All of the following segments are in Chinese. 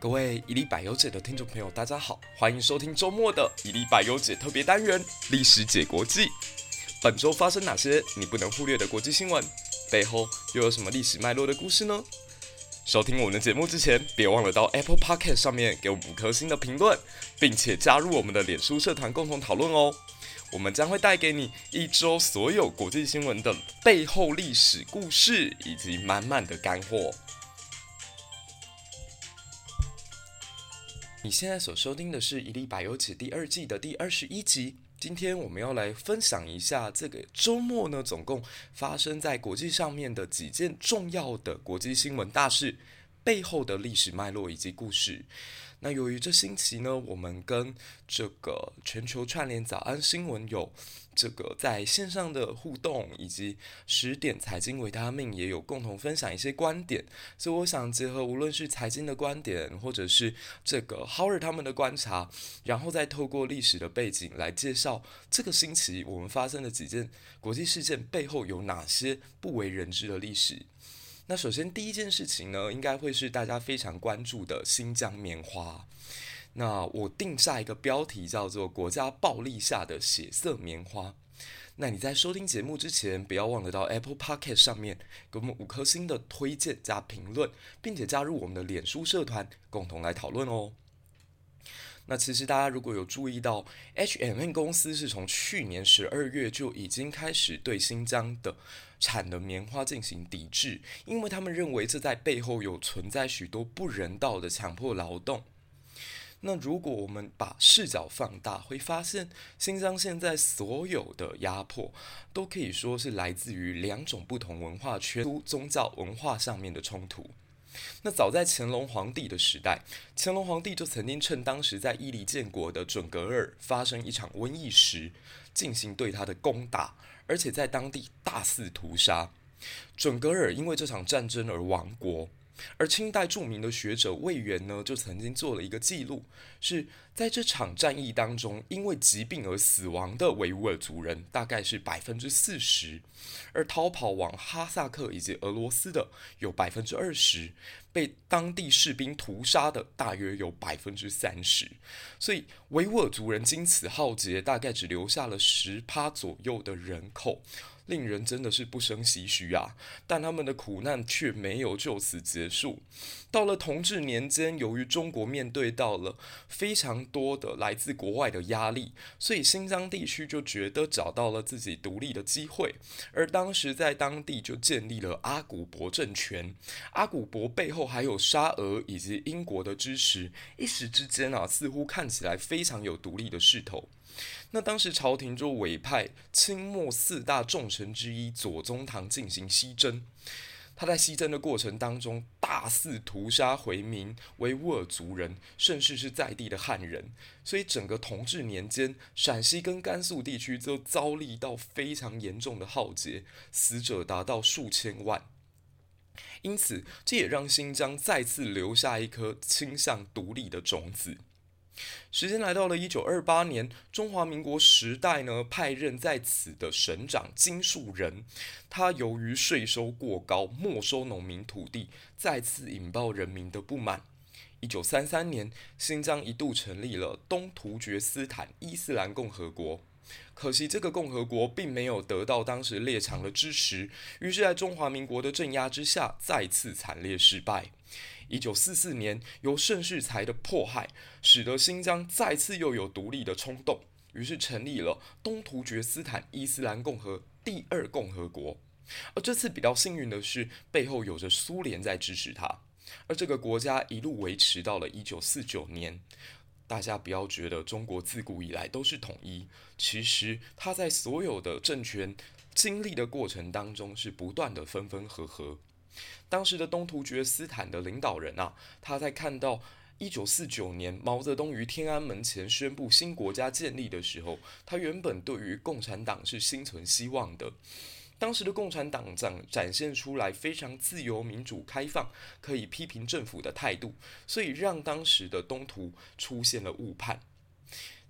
各位一粒百忧解的听众朋友，大家好，欢迎收听周末的一粒百忧解特别单元《历史解国际》。本周发生哪些你不能忽略的国际新闻？背后又有什么历史脉络的故事呢？收听我们的节目之前，别忘了到 Apple Podcast 上面给我们五颗星的评论，并且加入我们的脸书社团共同讨论哦。我们将会带给你一周所有国际新闻的背后历史故事，以及满满的干货。你现在所收听的是《一粒百忧解》第二季的第二十一集。今天我们要来分享一下这个周末呢，总共发生在国际上面的几件重要的国际新闻大事背后的历史脉络以及故事。那由于这星期呢，我们跟这个全球串联早安新闻有这个在线上的互动，以及十点财经维他命也有共同分享一些观点，所以我想结合无论是财经的观点，或者是这个 Howard 他们的观察，然后再透过历史的背景来介绍这个星期我们发生的几件国际事件背后有哪些不为人知的历史。那首先第一件事情呢，应该会是大家非常关注的新疆棉花。那我定下一个标题叫做“国家暴力下的血色棉花”。那你在收听节目之前，不要忘了到 Apple Podcast 上面给我们五颗星的推荐加评论，并且加入我们的脸书社团，共同来讨论哦。那其实大家如果有注意到，H M N 公司是从去年十二月就已经开始对新疆的产的棉花进行抵制，因为他们认为这在背后有存在许多不人道的强迫劳动。那如果我们把视角放大，会发现新疆现在所有的压迫，都可以说是来自于两种不同文化圈、宗教文化上面的冲突。那早在乾隆皇帝的时代，乾隆皇帝就曾经趁当时在伊犁建国的准噶尔发生一场瘟疫时，进行对他的攻打，而且在当地大肆屠杀。准噶尔因为这场战争而亡国。而清代著名的学者魏源呢，就曾经做了一个记录，是在这场战役当中，因为疾病而死亡的维吾尔族人大概是百分之四十，而逃跑往哈萨克以及俄罗斯的有百分之二十，被当地士兵屠杀的大约有百分之三十，所以维吾尔族人经此浩劫，大概只留下了十趴左右的人口。令人真的是不胜唏嘘啊！但他们的苦难却没有就此结束。到了同治年间，由于中国面对到了非常多的来自国外的压力，所以新疆地区就觉得找到了自己独立的机会。而当时在当地就建立了阿古柏政权。阿古柏背后还有沙俄以及英国的支持，一时之间啊，似乎看起来非非常有独立的势头。那当时朝廷就委派清末四大重臣之一左宗棠进行西征，他在西征的过程当中大肆屠杀回民维吾尔族人，甚至是在地的汉人，所以整个同治年间，陕西跟甘肃地区都遭历到非常严重的浩劫，死者达到数千万。因此，这也让新疆再次留下一颗倾向独立的种子。时间来到了一九二八年，中华民国时代呢，派任在此的省长金树人，他由于税收过高，没收农民土地，再次引爆人民的不满。一九三三年，新疆一度成立了东突厥斯坦伊斯兰共和国，可惜这个共和国并没有得到当时列强的支持，于是，在中华民国的镇压之下，再次惨烈失败。一九四四年，由盛世才的迫害，使得新疆再次又有独立的冲动，于是成立了东突厥斯坦伊斯兰共和第二共和国。而这次比较幸运的是，背后有着苏联在支持他，而这个国家一路维持到了一九四九年。大家不要觉得中国自古以来都是统一，其实他在所有的政权经历的过程当中，是不断的分分合合。当时的东突厥斯坦的领导人啊，他在看到一九四九年毛泽东于天安门前宣布新国家建立的时候，他原本对于共产党是心存希望的。当时的共产党长展现出来非常自由、民主、开放，可以批评政府的态度，所以让当时的东突出现了误判。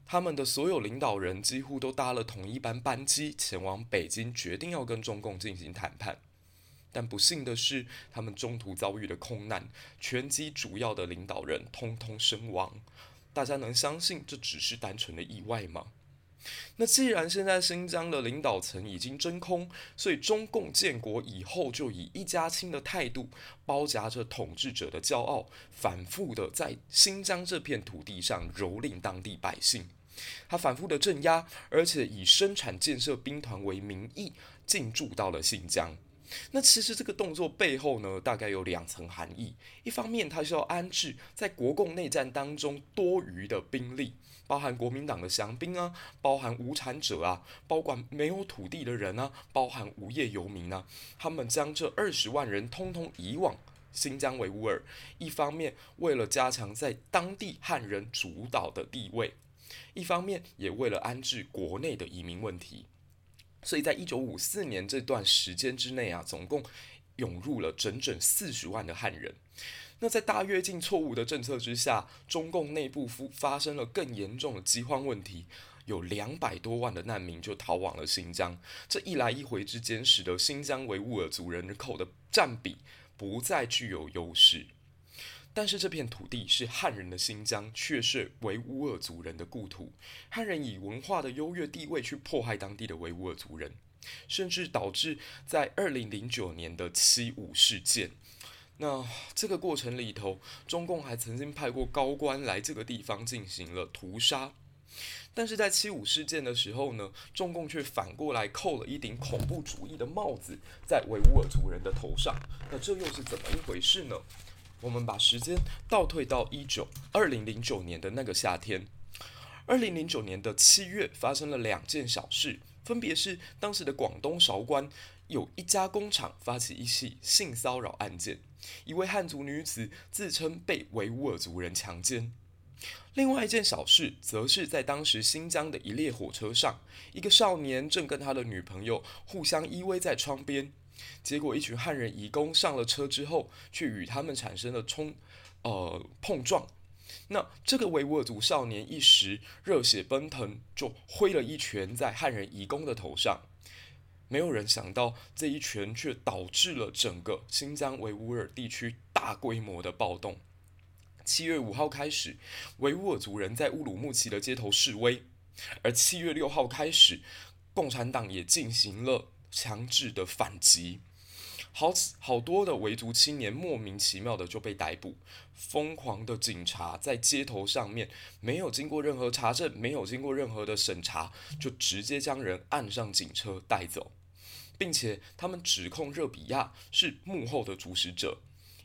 他们的所有领导人几乎都搭了同一班班机前往北京，决定要跟中共进行谈判。但不幸的是，他们中途遭遇了空难，全机主要的领导人通通身亡。大家能相信这只是单纯的意外吗？那既然现在新疆的领导层已经真空，所以中共建国以后就以一家亲的态度，包夹着统治者的骄傲，反复的在新疆这片土地上蹂躏当地百姓。他反复的镇压，而且以生产建设兵团为名义进驻到了新疆。那其实这个动作背后呢，大概有两层含义。一方面，它是要安置在国共内战当中多余的兵力，包含国民党的降兵啊，包含无产者啊，包括没有土地的人啊，包含无业游民啊，他们将这二十万人通通移往新疆维吾尔。一方面，为了加强在当地汉人主导的地位，一方面也为了安置国内的移民问题。所以在一九五四年这段时间之内啊，总共涌入了整整四十万的汉人。那在大跃进错误的政策之下，中共内部发生了更严重的饥荒问题，有两百多万的难民就逃往了新疆。这一来一回之间，使得新疆维吾尔族人口的占比不再具有优势。但是这片土地是汉人的新疆，却是维吾尔族人的故土。汉人以文化的优越地位去迫害当地的维吾尔族人，甚至导致在二零零九年的七五事件。那这个过程里头，中共还曾经派过高官来这个地方进行了屠杀。但是在七五事件的时候呢，中共却反过来扣了一顶恐怖主义的帽子在维吾尔族人的头上。那这又是怎么一回事呢？我们把时间倒退到一九二零零九年的那个夏天，二零零九年的七月发生了两件小事，分别是当时的广东韶关有一家工厂发起一起性骚扰案件，一位汉族女子自称被维吾尔族人强奸；另外一件小事，则是在当时新疆的一列火车上，一个少年正跟他的女朋友互相依偎在窗边。结果，一群汉人移工上了车之后，却与他们产生了冲，呃，碰撞。那这个维吾尔族少年一时热血奔腾，就挥了一拳在汉人移工的头上。没有人想到，这一拳却导致了整个新疆维吾尔地区大规模的暴动。七月五号开始，维吾尔族人在乌鲁木齐的街头示威，而七月六号开始，共产党也进行了。强制的反击，好好多的维族青年莫名其妙的就被逮捕，疯狂的警察在街头上面没有经过任何查证，没有经过任何的审查，就直接将人按上警车带走，并且他们指控热比亚是幕后的主使者，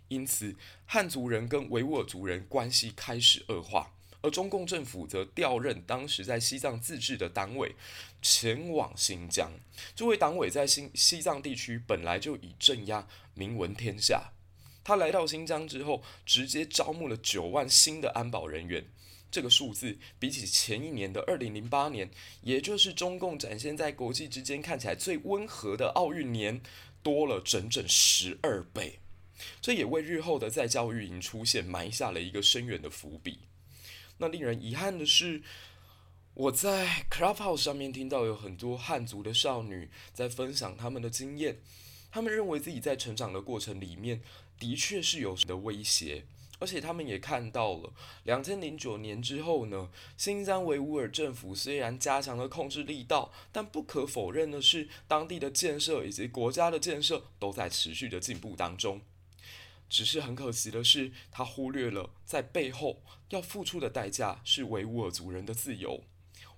因此汉族人跟维吾尔族人关系开始恶化。而中共政府则调任当时在西藏自治的党委前往新疆。这位党委在新西藏地区本来就以镇压名闻天下。他来到新疆之后，直接招募了九万新的安保人员。这个数字比起前一年的二零零八年，也就是中共展现在国际之间看起来最温和的奥运年，多了整整十二倍。这也为日后的在教育营出现埋下了一个深远的伏笔。那令人遗憾的是，我在 Clubhouse 上面听到有很多汉族的少女在分享他们的经验，他们认为自己在成长的过程里面的确是有的威胁，而且他们也看到了。两千零九年之后呢，新疆维吾尔政府虽然加强了控制力道，但不可否认的是，当地的建设以及国家的建设都在持续的进步当中。只是很可惜的是，他忽略了在背后要付出的代价是维吾尔族人的自由。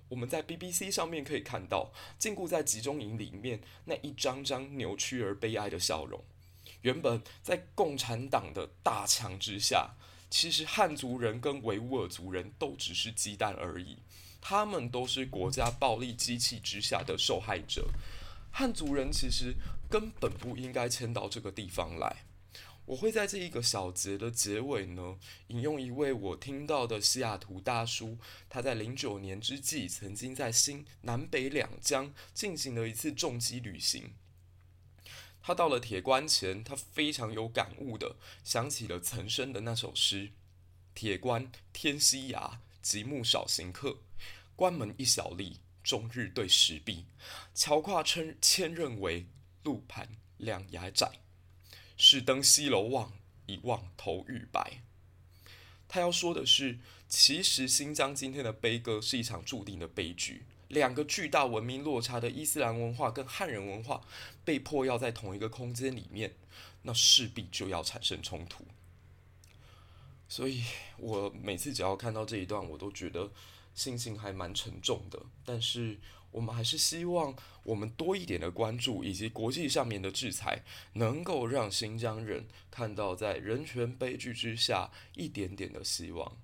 我们在 BBC 上面可以看到，禁锢在集中营里面那一张张扭曲而悲哀的笑容。原本在共产党的大墙之下，其实汉族人跟维吾尔族人都只是鸡蛋而已，他们都是国家暴力机器之下的受害者。汉族人其实根本不应该迁到这个地方来。我会在这一个小节的结尾呢，引用一位我听到的西雅图大叔，他在零九年之际曾经在新南北两江进行了一次重机旅行。他到了铁关前，他非常有感悟的想起了岑参的那首诗：“铁关天西涯，极目少行客。关门一小吏，终日对石壁。桥跨千千仞为，路盘两崖窄。”是登西楼望，一望头欲白。他要说的是，其实新疆今天的悲歌是一场注定的悲剧。两个巨大文明落差的伊斯兰文化跟汉人文化被迫要在同一个空间里面，那势必就要产生冲突。所以我每次只要看到这一段，我都觉得心情还蛮沉重的。但是我们还是希望我们多一点的关注，以及国际上面的制裁，能够让新疆人看到在人权悲剧之下一点点的希望。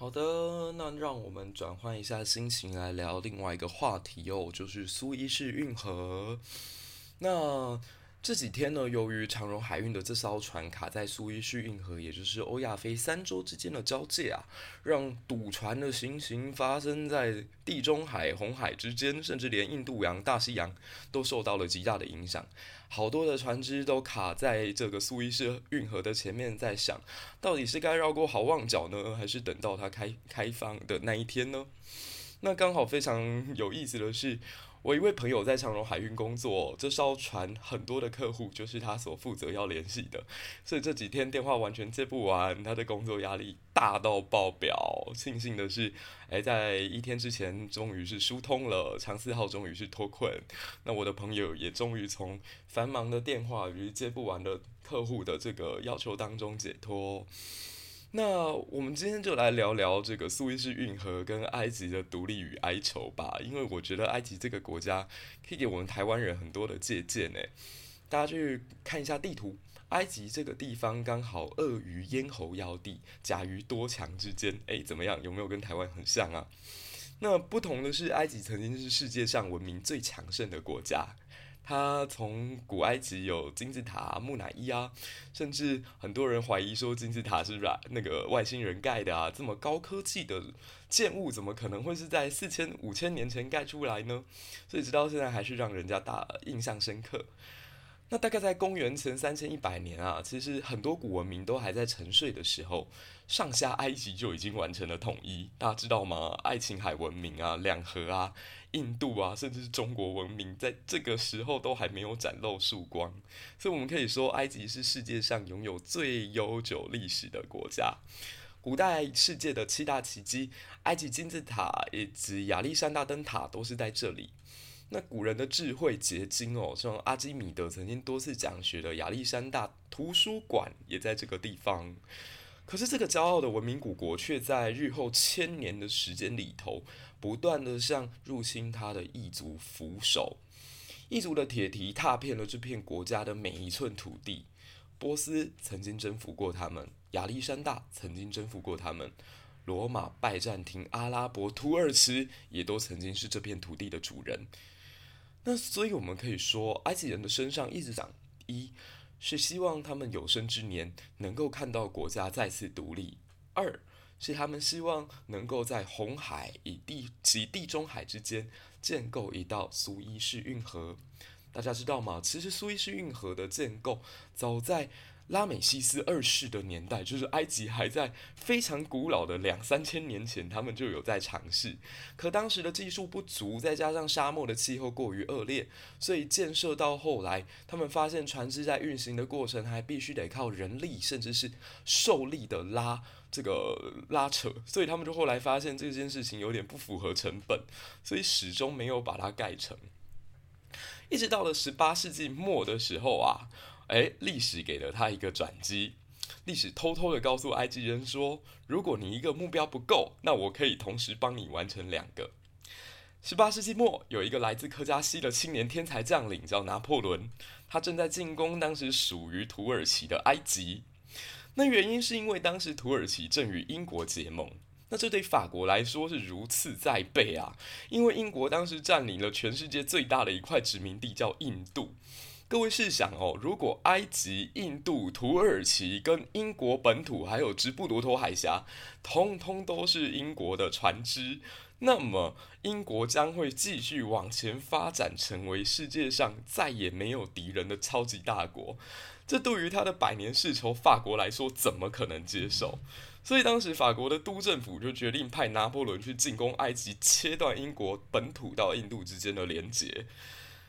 好的，那让我们转换一下心情来聊另外一个话题哦，就是苏伊士运河。那这几天呢，由于长荣海运的这艘船卡在苏伊士运河，也就是欧亚非三洲之间的交界啊，让堵船的情形发生在地中海、红海之间，甚至连印度洋、大西洋都受到了极大的影响。好多的船只都卡在这个苏伊士运河的前面，在想到底是该绕过好望角呢，还是等到它开开放的那一天呢？那刚好非常有意思的是。我一位朋友在长荣海运工作，这艘船很多的客户就是他所负责要联系的，所以这几天电话完全接不完，他的工作压力大到爆表。庆幸的是，哎，在一天之前终于是疏通了，长赐号终于是脱困，那我的朋友也终于从繁忙的电话与接不完的客户的这个要求当中解脱。那我们今天就来聊聊这个苏伊士运河跟埃及的独立与哀愁吧，因为我觉得埃及这个国家可以给我们台湾人很多的借鉴诶。大家去看一下地图，埃及这个地方刚好鳄鱼咽喉要地，甲鱼多强之间，诶，怎么样？有没有跟台湾很像啊？那不同的是，埃及曾经是世界上文明最强盛的国家。它从古埃及有金字塔、木乃伊啊，甚至很多人怀疑说金字塔是软那个外星人盖的啊，这么高科技的建物怎么可能会是在四千五千年前盖出来呢？所以直到现在还是让人家大印象深刻。那大概在公元前三千一百年啊，其实很多古文明都还在沉睡的时候，上下埃及就已经完成了统一。大家知道吗？爱琴海文明啊，两河啊。印度啊，甚至是中国文明，在这个时候都还没有展露曙光，所以我们可以说，埃及是世界上拥有最悠久历史的国家。古代世界的七大奇迹，埃及金字塔以及亚历山大灯塔都是在这里。那古人的智慧结晶哦，像阿基米德曾经多次讲学的亚历山大图书馆也在这个地方。可是这个骄傲的文明古国，却在日后千年的时间里头，不断地向入侵他的异族俯首。异族的铁蹄踏遍了这片国家的每一寸土地。波斯曾经征服过他们，亚历山大曾经征服过他们，罗马、拜占庭、阿拉伯、土耳其也都曾经是这片土地的主人。那所以我们可以说，埃及人的身上一直长一。是希望他们有生之年能够看到国家再次独立。二是他们希望能够在红海以地及地中海之间建构一道苏伊士运河。大家知道吗？其实苏伊士运河的建构早在拉美西斯二世的年代，就是埃及还在非常古老的两三千年前，他们就有在尝试。可当时的技术不足，再加上沙漠的气候过于恶劣，所以建设到后来，他们发现船只在运行的过程还必须得靠人力，甚至是兽力的拉这个拉扯，所以他们就后来发现这件事情有点不符合成本，所以始终没有把它盖成。一直到了十八世纪末的时候啊。哎，历史给了他一个转机。历史偷偷的告诉埃及人说：“如果你一个目标不够，那我可以同时帮你完成两个。”十八世纪末，有一个来自科加西的青年天才将领叫拿破仑，他正在进攻当时属于土耳其的埃及。那原因是因为当时土耳其正与英国结盟。那这对法国来说是如此在背啊，因为英国当时占领了全世界最大的一块殖民地，叫印度。各位试想哦，如果埃及、印度、土耳其跟英国本土还有直布罗陀海峡，通通都是英国的船只，那么英国将会继续往前发展，成为世界上再也没有敌人的超级大国。这对于他的百年世仇法国来说，怎么可能接受？所以当时法国的督政府就决定派拿破仑去进攻埃及，切断英国本土到印度之间的连结。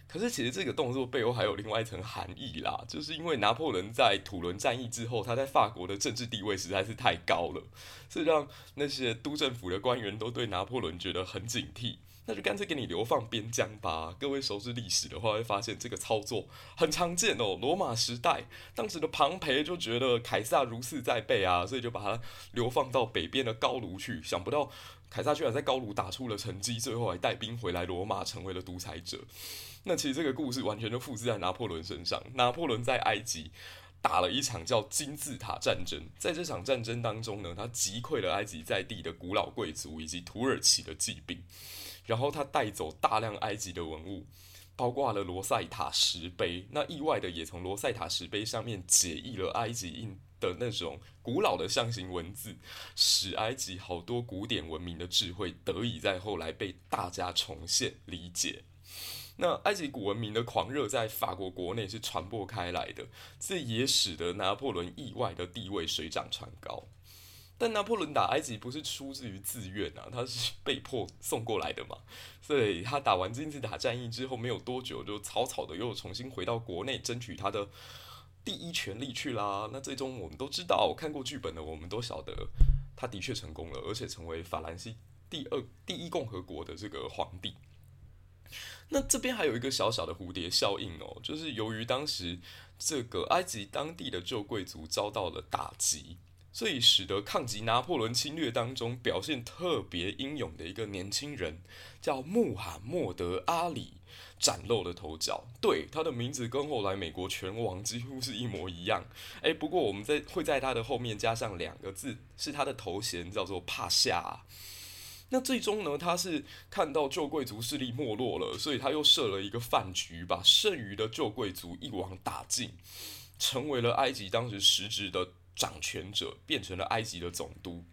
可是，其实这个动作背后还有另外一层含义啦，就是因为拿破仑在土伦战役之后，他在法国的政治地位实在是太高了，所以让那些督政府的官员都对拿破仑觉得很警惕。那就干脆给你流放边疆吧。各位熟知历史的话，会发现这个操作很常见哦。罗马时代，当时的庞培就觉得凯撒如此在背啊，所以就把他流放到北边的高卢去。想不到凯撒居然在高卢打出了成绩，最后还带兵回来罗马，成为了独裁者。那其实这个故事完全就复制在拿破仑身上。拿破仑在埃及打了一场叫金字塔战争，在这场战争当中呢，他击溃了埃及在地的古老贵族以及土耳其的骑兵，然后他带走大量埃及的文物，包括了罗塞塔石碑。那意外的也从罗塞塔石碑上面解译了埃及印的那种古老的象形文字，使埃及好多古典文明的智慧得以在后来被大家重现理解。那埃及古文明的狂热在法国国内是传播开来的，这也使得拿破仑意外的地位水涨船高。但拿破仑打埃及不是出自于自愿啊，他是被迫送过来的嘛。所以他打完金字塔战役之后没有多久，就草草的又重新回到国内争取他的第一权利去啦。那最终我们都知道，看过剧本的我们都晓得，他的确成功了，而且成为法兰西第二第一共和国的这个皇帝。那这边还有一个小小的蝴蝶效应哦，就是由于当时这个埃及当地的旧贵族遭到了打击，所以使得抗击拿破仑侵略当中表现特别英勇的一个年轻人，叫穆罕默德·阿里，崭露了头角。对，他的名字跟后来美国拳王几乎是一模一样。诶，不过我们在会在他的后面加上两个字，是他的头衔，叫做帕夏。那最终呢，他是看到旧贵族势力没落了，所以他又设了一个饭局，把剩余的旧贵族一网打尽，成为了埃及当时实质的掌权者，变成了埃及的总督。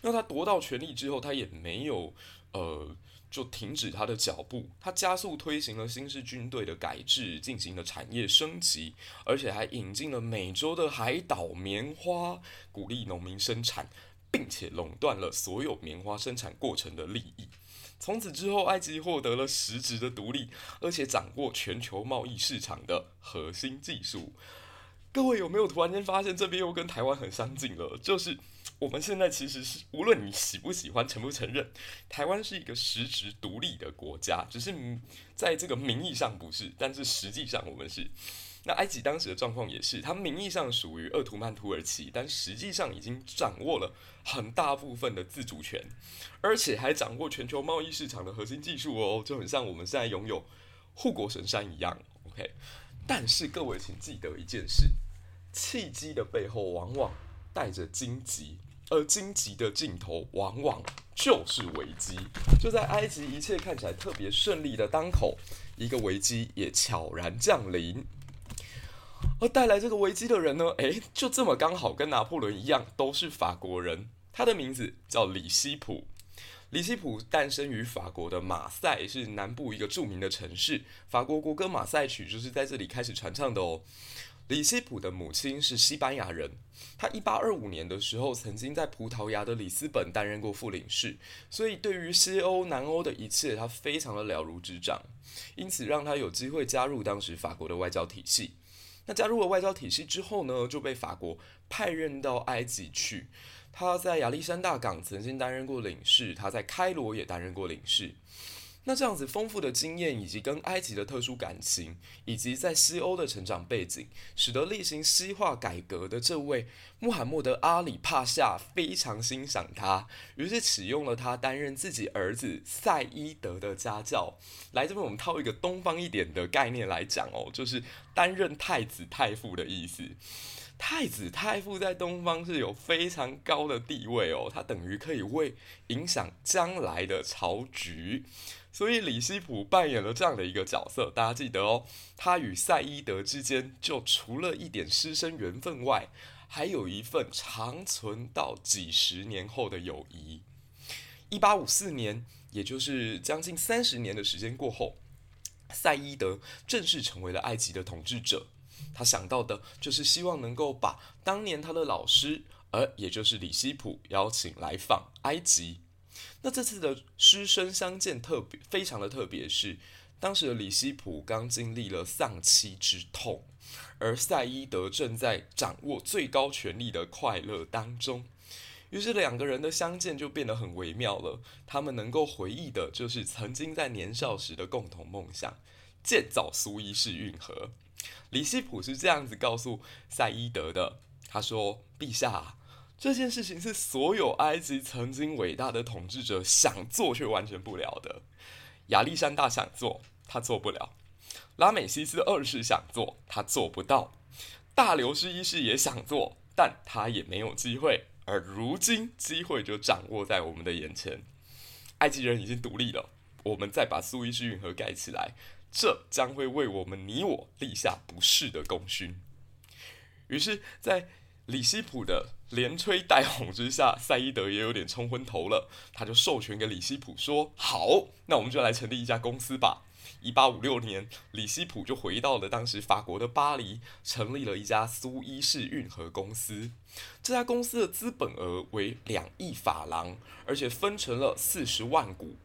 那他夺到权力之后，他也没有呃就停止他的脚步，他加速推行了新式军队的改制，进行了产业升级，而且还引进了美洲的海岛棉花，鼓励农民生产。并且垄断了所有棉花生产过程的利益。从此之后，埃及获得了实质的独立，而且掌握全球贸易市场的核心技术。各位有没有突然间发现这边又跟台湾很相近了？就是我们现在其实是无论你喜不喜欢、承不承认，台湾是一个实质独立的国家，只是在这个名义上不是，但是实际上我们是。那埃及当时的状况也是，它名义上属于鄂图曼土耳其，但实际上已经掌握了很大部分的自主权，而且还掌握全球贸易市场的核心技术哦，就很像我们现在拥有护国神山一样。OK，但是各位请记得一件事：契机的背后往往带着荆棘，而荆棘的尽头往往就是危机。就在埃及一切看起来特别顺利的当口，一个危机也悄然降临。而带来这个危机的人呢？诶，就这么刚好跟拿破仑一样，都是法国人。他的名字叫里希普。里希普诞生于法国的马赛，是南部一个著名的城市。法国国歌《马赛曲》就是在这里开始传唱的哦。里希普的母亲是西班牙人，他一八二五年的时候曾经在葡萄牙的里斯本担任过副领事，所以对于西欧、南欧的一切，他非常的了如指掌，因此让他有机会加入当时法国的外交体系。那加入了外交体系之后呢，就被法国派任到埃及去。他在亚历山大港曾经担任过领事，他在开罗也担任过领事。那这样子丰富的经验，以及跟埃及的特殊感情，以及在西欧的成长背景，使得例行西化改革的这位穆罕默德·阿里帕夏非常欣赏他，于是启用了他担任自己儿子赛伊德的家教。来这边，我们套一个东方一点的概念来讲哦，就是担任太子太傅的意思。太子太傅在东方是有非常高的地位哦，他等于可以为影响将来的朝局。所以李希普扮演了这样的一个角色，大家记得哦，他与赛伊德之间就除了一点师生缘分外，还有一份长存到几十年后的友谊。一八五四年，也就是将近三十年的时间过后，赛伊德正式成为了埃及的统治者。他想到的就是希望能够把当年他的老师，而也就是李希普邀请来访埃及。那这次的师生相见特别非常的特别，是当时的李希普刚经历了丧妻之痛，而赛伊德正在掌握最高权力的快乐当中，于是两个人的相见就变得很微妙了。他们能够回忆的就是曾经在年少时的共同梦想——建造苏伊士运河。李希普是这样子告诉赛伊德的：“他说，陛下。”这件事情是所有埃及曾经伟大的统治者想做却完成不了的。亚历山大想做，他做不了；拉美西斯二世想做，他做不到；大流士一世也想做，但他也没有机会。而如今，机会就掌握在我们的眼前。埃及人已经独立了，我们再把苏伊士运河盖起来，这将会为我们你我立下不世的功勋。于是，在李希普的连吹带哄之下，赛伊德也有点冲昏头了。他就授权给李希普说：“好，那我们就来成立一家公司吧。”一八五六年，李希普就回到了当时法国的巴黎，成立了一家苏伊士运河公司。这家公司的资本额为两亿法郎，而且分成了四十万股。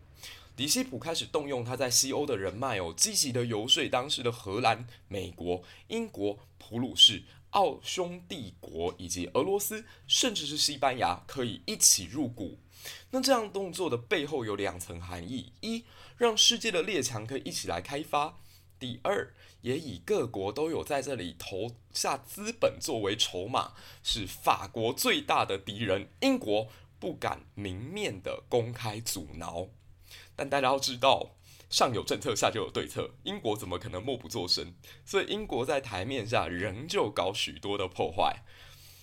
李希普开始动用他在西欧的人脉哦，积极的游说当时的荷兰、美国、英国、普鲁士。奥匈帝国以及俄罗斯，甚至是西班牙，可以一起入股。那这样动作的背后有两层含义：一，让世界的列强可以一起来开发；第二，也以各国都有在这里投下资本作为筹码，使法国最大的敌人英国不敢明面的公开阻挠。但大家要知道。上有政策，下就有对策。英国怎么可能默不作声？所以英国在台面下仍旧搞许多的破坏。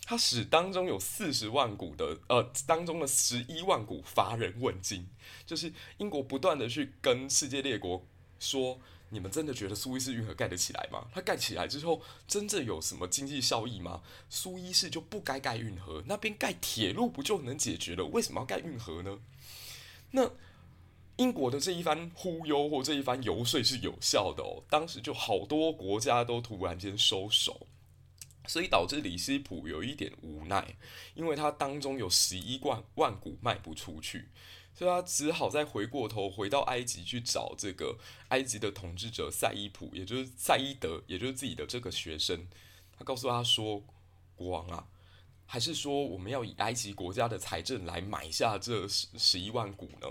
它使当中有四十万股的，呃，当中的十一万股乏人问津。就是英国不断的去跟世界列国说：“你们真的觉得苏伊士运河盖得起来吗？它盖起来之后，真正有什么经济效益吗？苏伊士就不该盖运河，那边盖铁路不就能解决了？为什么要盖运河呢？”那。英国的这一番忽悠或这一番游说是有效的哦，当时就好多国家都突然间收手，所以导致李希普有一点无奈，因为他当中有十一万万股卖不出去，所以他只好再回过头回到埃及去找这个埃及的统治者赛伊普，也就是赛伊德，也就是自己的这个学生，他告诉他说：“国王啊，还是说我们要以埃及国家的财政来买下这十十一万股呢？”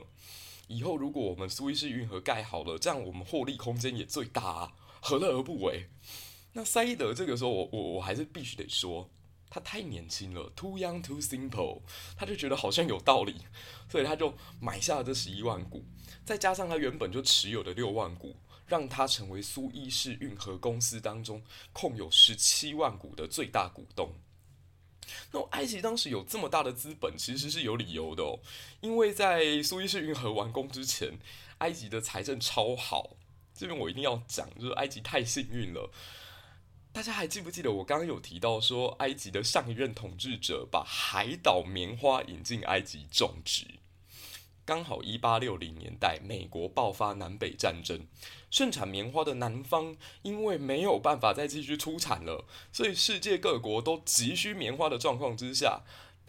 以后如果我们苏伊士运河盖好了，这样我们获利空间也最大啊，何乐而不为？那赛伊德这个时候我，我我我还是必须得说，他太年轻了，too young too simple，他就觉得好像有道理，所以他就买下了这十一万股，再加上他原本就持有的六万股，让他成为苏伊士运河公司当中控有十七万股的最大股东。那埃及当时有这么大的资本，其实是有理由的哦，因为在苏伊士运河完工之前，埃及的财政超好。这边我一定要讲，就是埃及太幸运了。大家还记不记得我刚刚有提到说，埃及的上一任统治者把海岛棉花引进埃及种植？刚好一八六零年代，美国爆发南北战争，盛产棉花的南方因为没有办法再继续出产了，所以世界各国都急需棉花的状况之下，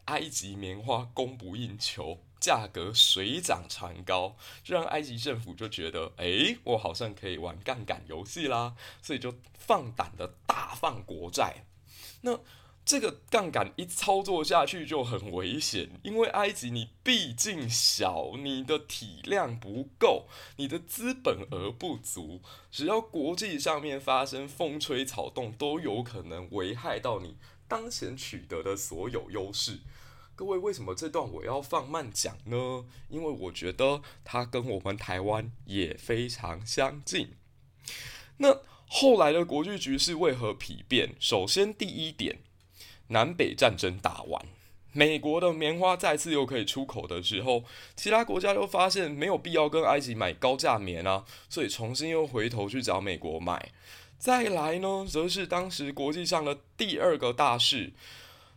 埃及棉花供不应求，价格水涨船高，这让埃及政府就觉得，诶，我好像可以玩杠杆游戏啦，所以就放胆的大放国债。那这个杠杆一操作下去就很危险，因为埃及你毕竟小，你的体量不够，你的资本额不足，只要国际上面发生风吹草动，都有可能危害到你当前取得的所有优势。各位，为什么这段我要放慢讲呢？因为我觉得它跟我们台湾也非常相近。那后来的国际局势为何丕变？首先，第一点。南北战争打完，美国的棉花再次又可以出口的时候，其他国家又发现没有必要跟埃及买高价棉啊，所以重新又回头去找美国买。再来呢，则是当时国际上的第二个大事，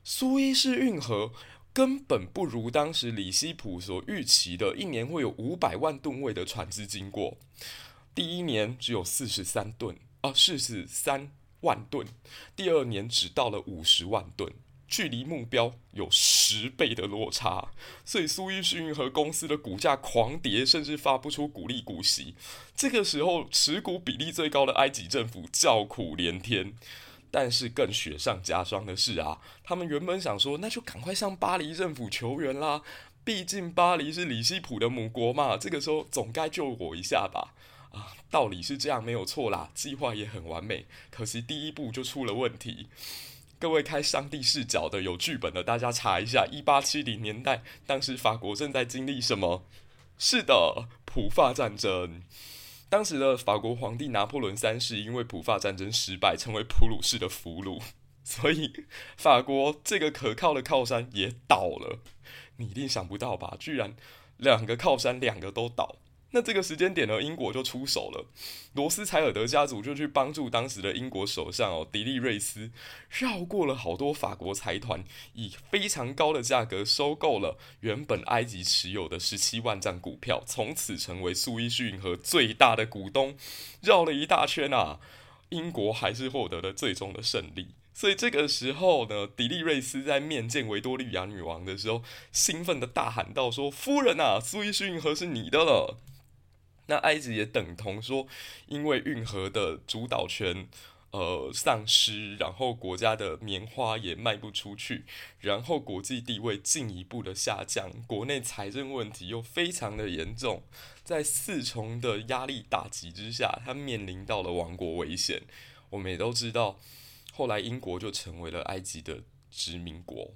苏伊士运河根本不如当时里希普所预期的，一年会有五百万吨位的船只经过。第一年只有四十三吨啊，四十三万吨；第二年只到了五十万吨。距离目标有十倍的落差，所以苏伊士运河公司的股价狂跌，甚至发不出股利股息。这个时候，持股比例最高的埃及政府叫苦连天。但是更雪上加霜的是啊，他们原本想说，那就赶快向巴黎政府求援啦，毕竟巴黎是里希普的母国嘛，这个时候总该救我一下吧？道理是这样没有错啦，计划也很完美，可惜第一步就出了问题。各位开上帝视角的有剧本的，大家查一下，一八七零年代，当时法国正在经历什么？是的，普法战争。当时的法国皇帝拿破仑三世因为普法战争失败，成为普鲁士的俘虏，所以法国这个可靠的靠山也倒了。你一定想不到吧？居然两个靠山，两个都倒。那这个时间点呢，英国就出手了，罗斯柴尔德家族就去帮助当时的英国首相哦，迪利瑞斯，绕过了好多法国财团，以非常高的价格收购了原本埃及持有的十七万张股票，从此成为苏伊士运河最大的股东。绕了一大圈啊，英国还是获得了最终的胜利。所以这个时候呢，迪利瑞斯在面见维多利亚女王的时候，兴奋地大喊道：“说夫人啊，苏伊士运河是你的了。”那埃及也等同说，因为运河的主导权呃丧失，然后国家的棉花也卖不出去，然后国际地位进一步的下降，国内财政问题又非常的严重，在四重的压力打击之下，他面临到了亡国危险。我们也都知道，后来英国就成为了埃及的殖民国，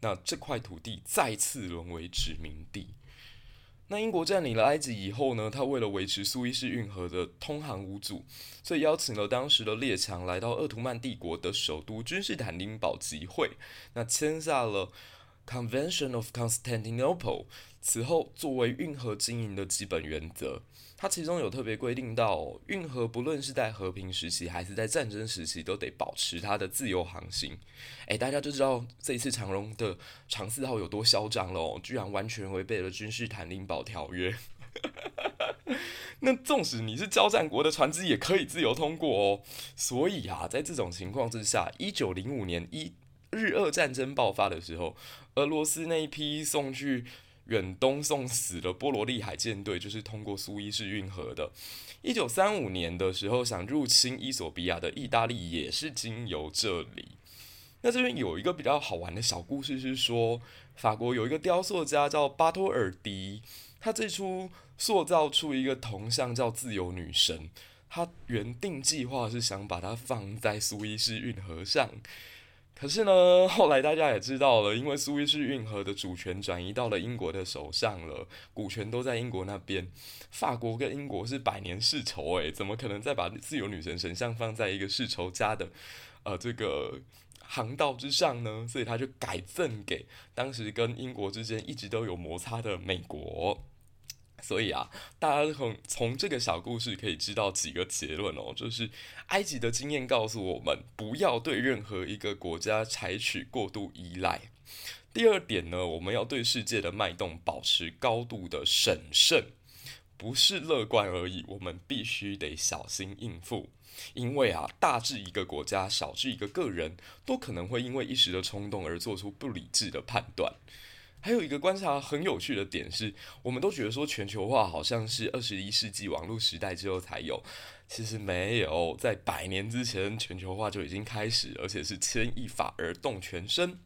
那这块土地再次沦为殖民地。那英国占领了埃及以后呢，他为了维持苏伊士运河的通航无阻，所以邀请了当时的列强来到鄂图曼帝国的首都君士坦丁堡集会，那签下了 Convention of Constantinople。此后，作为运河经营的基本原则。它其中有特别规定到，运河不论是在和平时期还是在战争时期，都得保持它的自由航行。诶，大家就知道这一次长荣的长四号有多嚣张了哦，居然完全违背了君士坦丁堡条约。那纵使你是交战国的船只，也可以自由通过哦。所以啊，在这种情况之下，一九零五年一日俄战争爆发的时候，俄罗斯那一批送去。远东送死的波罗的海舰队就是通过苏伊士运河的。一九三五年的时候，想入侵伊索比亚的意大利也是经由这里。那这边有一个比较好玩的小故事，是说法国有一个雕塑家叫巴托尔迪，他最初塑造出一个铜像叫自由女神，他原定计划是想把它放在苏伊士运河上。可是呢，后来大家也知道了，因为苏伊士运河的主权转移到了英国的手上了，股权都在英国那边。法国跟英国是百年世仇诶，怎么可能再把自由女神神像放在一个世仇家的呃这个航道之上呢？所以他就改赠给当时跟英国之间一直都有摩擦的美国。所以啊，大家从从这个小故事可以知道几个结论哦，就是埃及的经验告诉我们，不要对任何一个国家采取过度依赖。第二点呢，我们要对世界的脉动保持高度的审慎，不是乐观而已，我们必须得小心应付，因为啊，大至一个国家，小至一个个人，都可能会因为一时的冲动而做出不理智的判断。还有一个观察很有趣的点是，我们都觉得说全球化好像是二十一世纪网络时代之后才有，其实没有，在百年之前全球化就已经开始，而且是牵一发而动全身。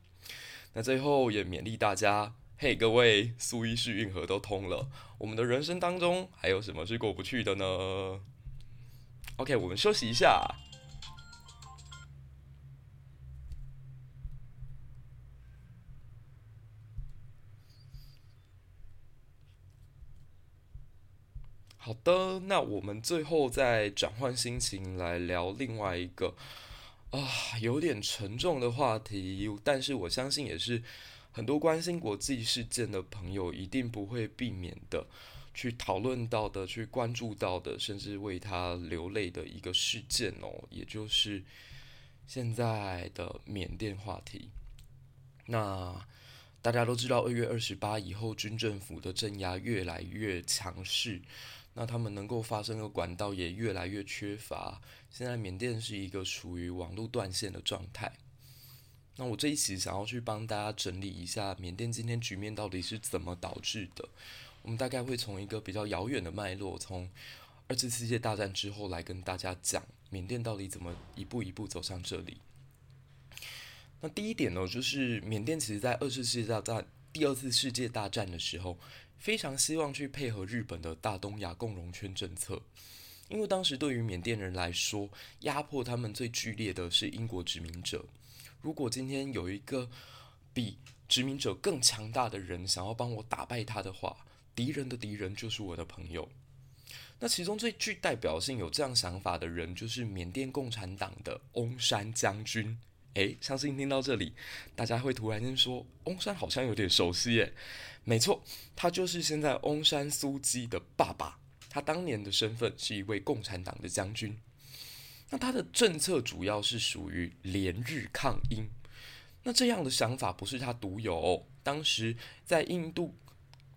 那最后也勉励大家，嘿，各位，苏伊士运河都通了，我们的人生当中还有什么是过不去的呢？OK，我们休息一下。好的，那我们最后再转换心情来聊另外一个，啊，有点沉重的话题，但是我相信也是很多关心国际事件的朋友一定不会避免的去讨论到的、去关注到的，甚至为他流泪的一个事件哦，也就是现在的缅甸话题。那大家都知道，二月二十八以后，军政府的镇压越来越强势。那他们能够发声的管道也越来越缺乏。现在缅甸是一个属于网络断线的状态。那我这一期想要去帮大家整理一下缅甸今天局面到底是怎么导致的。我们大概会从一个比较遥远的脉络，从二次世界大战之后来跟大家讲缅甸到底怎么一步一步走向这里。那第一点呢，就是缅甸其实在二次世界大战、第二次世界大战的时候。非常希望去配合日本的大东亚共荣圈政策，因为当时对于缅甸人来说，压迫他们最剧烈的是英国殖民者。如果今天有一个比殖民者更强大的人想要帮我打败他的话，敌人的敌人就是我的朋友。那其中最具代表性有这样想法的人，就是缅甸共产党的翁山将军。诶，相信听到这里，大家会突然间说，翁山好像有点熟悉耶。没错，他就是现在翁山苏姬的爸爸。他当年的身份是一位共产党的将军。那他的政策主要是属于联日抗英。那这样的想法不是他独有，当时在印度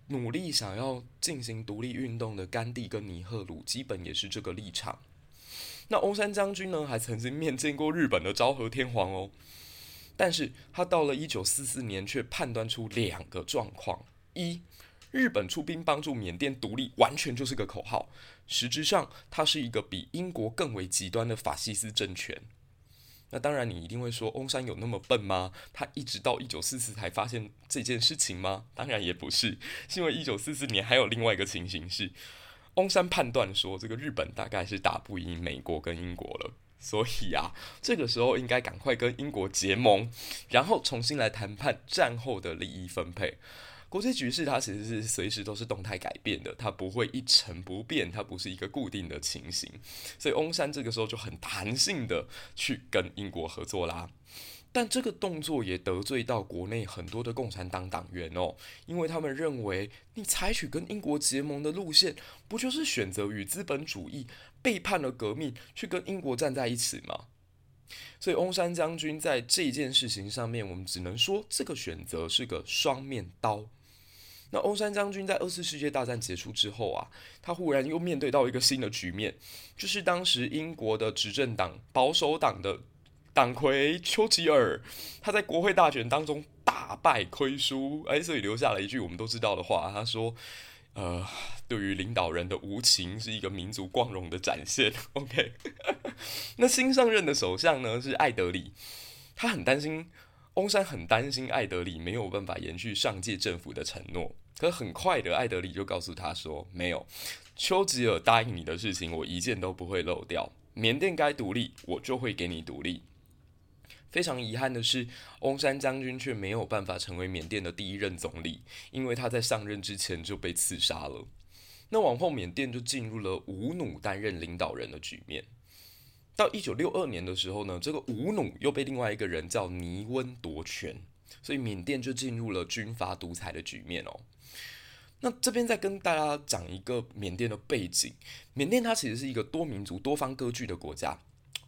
努力想要进行独立运动的甘地跟尼赫鲁，基本也是这个立场。那翁山将军呢，还曾经面见过日本的昭和天皇哦。但是他到了一九四四年，却判断出两个状况。一，日本出兵帮助缅甸独立，完全就是个口号。实质上，它是一个比英国更为极端的法西斯政权。那当然，你一定会说，翁山有那么笨吗？他一直到一九四四才发现这件事情吗？当然也不是，是因为一九四四年还有另外一个情形是，翁山判断说，这个日本大概是打不赢美国跟英国了，所以啊，这个时候应该赶快跟英国结盟，然后重新来谈判战后的利益分配。国际局势它其实是随时都是动态改变的，它不会一成不变，它不是一个固定的情形。所以翁山这个时候就很弹性的去跟英国合作啦。但这个动作也得罪到国内很多的共产党党员哦，因为他们认为你采取跟英国结盟的路线，不就是选择与资本主义背叛了革命，去跟英国站在一起吗？所以翁山将军在这件事情上面，我们只能说这个选择是个双面刀。那翁山将军在二次世界大战结束之后啊，他忽然又面对到一个新的局面，就是当时英国的执政党保守党的党魁丘吉尔，他在国会大选当中大败亏输，哎，所以留下了一句我们都知道的话，他说：“呃，对于领导人的无情是一个民族光荣的展现。”OK，那新上任的首相呢是艾德里，他很担心。翁山很担心艾德里没有办法延续上届政府的承诺，可很快的，艾德里就告诉他说：“没有，丘吉尔答应你的事情，我一件都不会漏掉。缅甸该独立，我就会给你独立。”非常遗憾的是，翁山将军却没有办法成为缅甸的第一任总理，因为他在上任之前就被刺杀了。那往后，缅甸就进入了吴努担任领导人的局面。到一九六二年的时候呢，这个吴努又被另外一个人叫尼温夺权，所以缅甸就进入了军阀独裁的局面哦。那这边再跟大家讲一个缅甸的背景，缅甸它其实是一个多民族、多方割据的国家，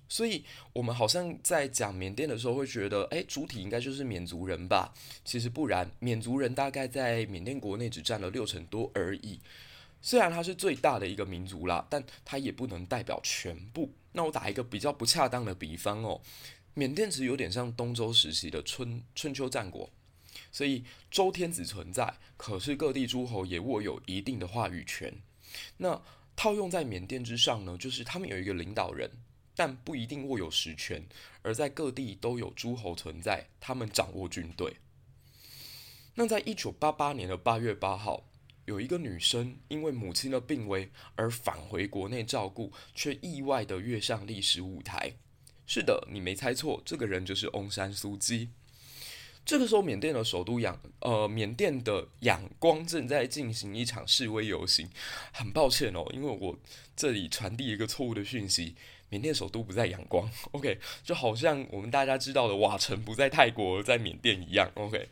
所以我们好像在讲缅甸的时候会觉得，诶，主体应该就是缅族人吧？其实不然，缅族人大概在缅甸国内只占了六成多而已。虽然它是最大的一个民族啦，但它也不能代表全部。那我打一个比较不恰当的比方哦，缅甸其实有点像东周时期的春春秋战国，所以周天子存在，可是各地诸侯也握有一定的话语权。那套用在缅甸之上呢，就是他们有一个领导人，但不一定握有实权，而在各地都有诸侯存在，他们掌握军队。那在一九八八年的八月八号。有一个女生因为母亲的病危而返回国内照顾，却意外地跃上历史舞台。是的，你没猜错，这个人就是翁山苏姬。这个时候，缅甸的首都仰呃，缅甸的仰光正在进行一场示威游行。很抱歉哦，因为我这里传递一个错误的讯息，缅甸首都不在仰光，OK，就好像我们大家知道的瓦城不在泰国，在缅甸一样，OK。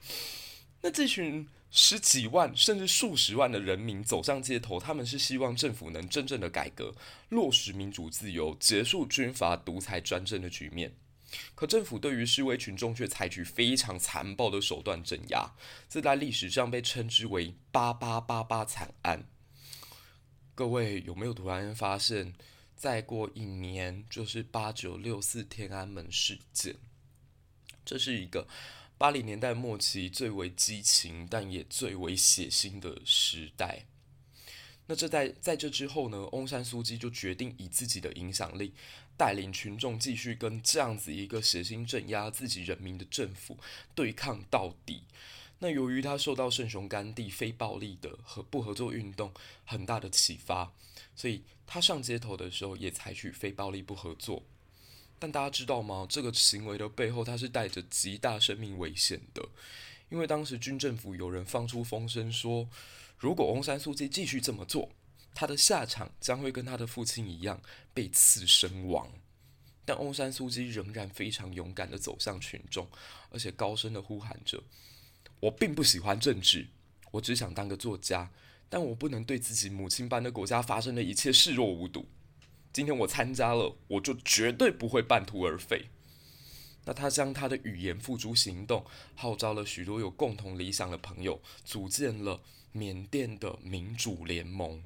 那这群十几万甚至数十万的人民走上街头，他们是希望政府能真正的改革，落实民主自由，结束军阀独裁专政的局面。可政府对于示威群众却采取非常残暴的手段镇压，这在历史上被称之为“八八八八惨案”。各位有没有突然发现，再过一年就是八九六四天安门事件？这是一个。八零年代末期最为激情，但也最为血腥的时代。那这在在这之后呢，翁山苏姬就决定以自己的影响力，带领群众继续跟这样子一个血腥镇压自己人民的政府对抗到底。那由于他受到圣雄甘地非暴力的和不合作运动很大的启发，所以他上街头的时候也采取非暴力不合作。但大家知道吗？这个行为的背后，他是带着极大生命危险的。因为当时军政府有人放出风声说，如果翁山苏姬继续这么做，他的下场将会跟他的父亲一样被刺身亡。但翁山苏姬仍然非常勇敢地走向群众，而且高声地呼喊着：“我并不喜欢政治，我只想当个作家，但我不能对自己母亲般的国家发生的一切视若无睹。”今天我参加了，我就绝对不会半途而废。那他将他的语言付诸行动，号召了许多有共同理想的朋友，组建了缅甸的民主联盟。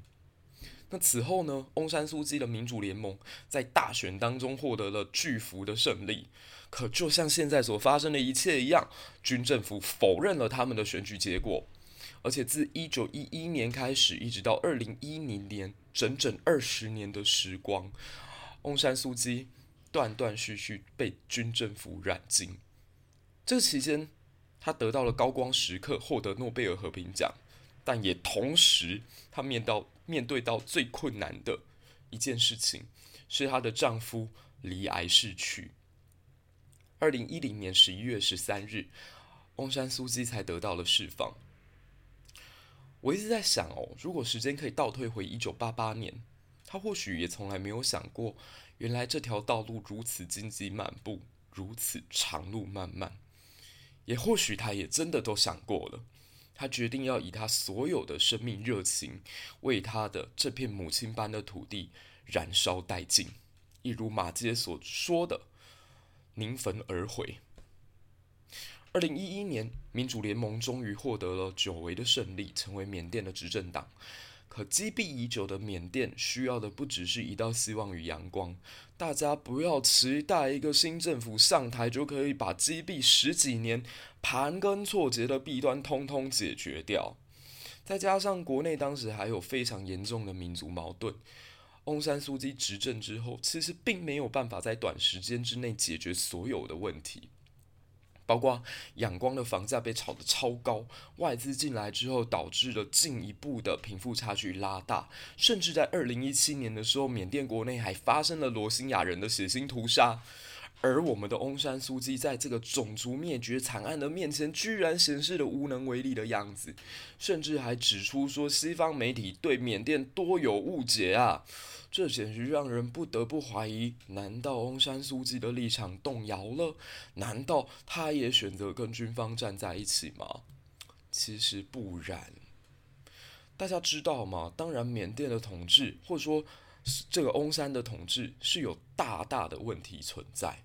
那此后呢，翁山苏姬的民主联盟在大选当中获得了巨幅的胜利。可就像现在所发生的一切一样，军政府否认了他们的选举结果。而且自一九一一年开始，一直到二零一零年，整整二十年的时光，翁山苏姬断断续续被军政府软禁。这期间，他得到了高光时刻，获得诺贝尔和平奖，但也同时，他面到面对到最困难的一件事情，是她的丈夫罹癌逝去。二零一零年十一月十三日，翁山苏姬才得到了释放。我一直在想哦，如果时间可以倒退回一九八八年，他或许也从来没有想过，原来这条道路如此荆棘满布，如此长路漫漫。也或许他也真的都想过了，他决定要以他所有的生命热情，为他的这片母亲般的土地燃烧殆尽，一如马杰所说的“宁焚而毁”。二零一一年，民主联盟终于获得了久违的胜利，成为缅甸的执政党。可积毙已久的缅甸需要的不只是一道希望与阳光。大家不要期待一个新政府上台就可以把积毙十几年、盘根错节的弊端通通解决掉。再加上国内当时还有非常严重的民族矛盾，翁山苏姬执政之后，其实并没有办法在短时间之内解决所有的问题。包括仰光的房价被炒得超高，外资进来之后，导致了进一步的贫富差距拉大，甚至在二零一七年的时候，缅甸国内还发生了罗兴亚人的血腥屠杀，而我们的翁山苏姬在这个种族灭绝惨案的面前，居然显示了无能为力的样子，甚至还指出说西方媒体对缅甸多有误解啊。这简直让人不得不怀疑：难道翁山苏姬的立场动摇了？难道他也选择跟军方站在一起吗？其实不然。大家知道吗？当然，缅甸的统治，或者说这个翁山的统治，是有大大的问题存在。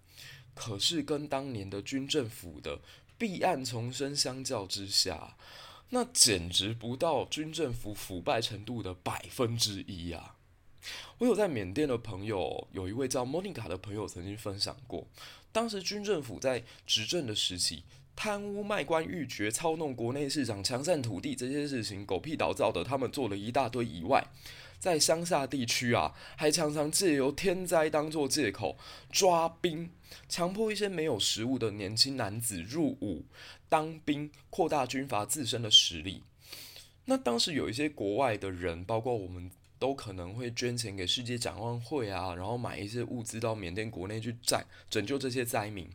可是，跟当年的军政府的弊案丛生相较之下，那简直不到军政府腐败程度的百分之一啊！我有在缅甸的朋友，有一位叫莫妮卡的朋友曾经分享过，当时军政府在执政的时期，贪污、卖官驭爵、操弄国内市场、强占土地这些事情狗屁倒灶的，他们做了一大堆以外，在乡下地区啊，还常常借由天灾当做借口抓兵，强迫一些没有食物的年轻男子入伍当兵，扩大军阀自身的实力。那当时有一些国外的人，包括我们。都可能会捐钱给世界展望会啊，然后买一些物资到缅甸国内去灾拯救这些灾民。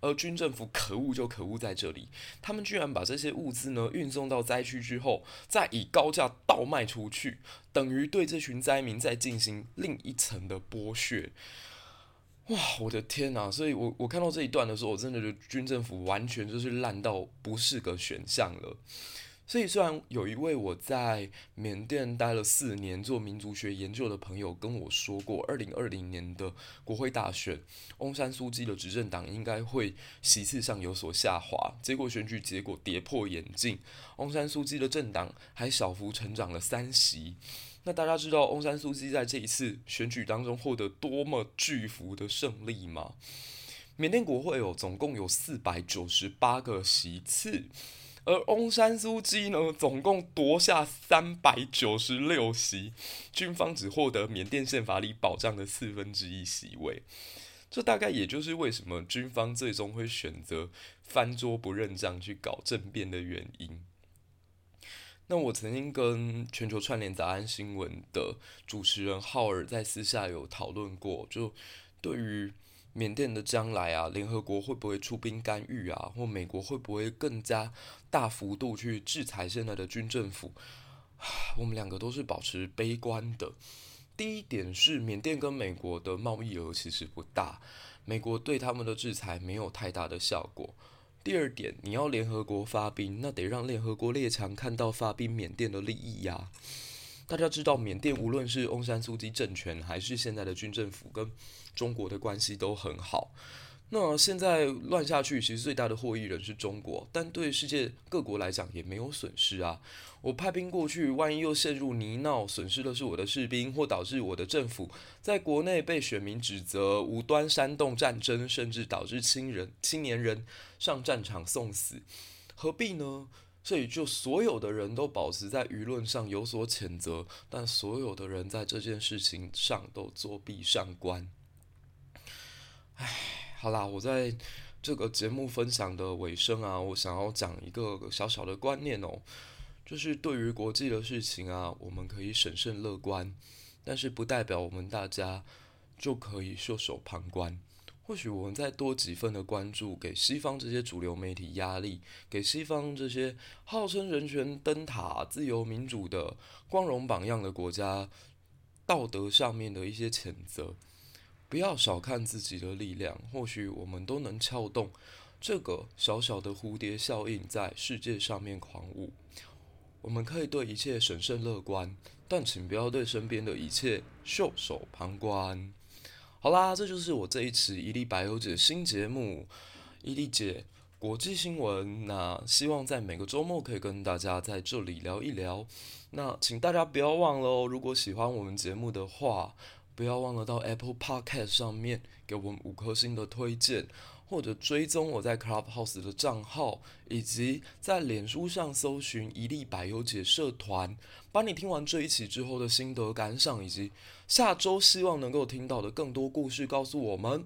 而军政府可恶就可恶在这里，他们居然把这些物资呢运送到灾区之后，再以高价倒卖出去，等于对这群灾民再进行另一层的剥削。哇，我的天呐！所以我我看到这一段的时候，我真的觉得军政府完全就是烂到不是个选项了。所以虽然有一位我在缅甸待了四年做民族学研究的朋友跟我说过，二零二零年的国会大选，翁山苏姬的执政党应该会席次上有所下滑，结果选举结果跌破眼镜，翁山苏姬的政党还小幅成长了三席。那大家知道翁山苏姬在这一次选举当中获得多么巨幅的胜利吗？缅甸国会哦，总共有四百九十八个席次，而翁山苏姬呢，总共夺下三百九十六席，军方只获得缅甸宪法里保障的四分之一席位。这大概也就是为什么军方最终会选择翻桌不认账去搞政变的原因。那我曾经跟全球串联早安新闻的主持人浩尔在私下有讨论过，就对于缅甸的将来啊，联合国会不会出兵干预啊，或美国会不会更加大幅度去制裁现在的军政府，我们两个都是保持悲观的。第一点是，缅甸跟美国的贸易额其实不大，美国对他们的制裁没有太大的效果。第二点，你要联合国发兵，那得让联合国列强看到发兵缅甸的利益呀。大家知道，缅甸无论是翁山苏姬政权，还是现在的军政府，跟中国的关系都很好。那现在乱下去，其实最大的获益人是中国，但对世界各国来讲也没有损失啊。我派兵过去，万一又陷入泥淖，损失的是我的士兵，或导致我的政府在国内被选民指责无端煽动战争，甚至导致青人、青年人上战场送死，何必呢？所以，就所有的人都保持在舆论上有所谴责，但所有的人在这件事情上都作壁上观。唉，好啦，我在这个节目分享的尾声啊，我想要讲一个小小的观念哦。就是对于国际的事情啊，我们可以审慎乐观，但是不代表我们大家就可以袖手旁观。或许我们再多几分的关注，给西方这些主流媒体压力，给西方这些号称人权灯塔、自由民主的光荣榜样的国家，道德上面的一些谴责，不要小看自己的力量。或许我们都能撬动这个小小的蝴蝶效应，在世界上面狂舞。我们可以对一切审慎乐观，但请不要对身边的一切袖手旁观。好啦，这就是我这一期一历百忧解新节目，伊利姐国际新闻。那希望在每个周末可以跟大家在这里聊一聊。那请大家不要忘了哦，如果喜欢我们节目的话，不要忘了到 Apple Podcast 上面给我们五颗星的推荐。或者追踪我在 Clubhouse 的账号，以及在脸书上搜寻“一粒百忧解”社团，把你听完这一期之后的心得感想，以及下周希望能够听到的更多故事，告诉我们。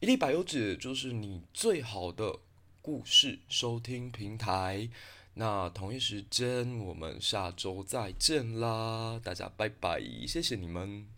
一粒百忧解就是你最好的故事收听平台。那同一时间，我们下周再见啦！大家拜拜，谢谢你们。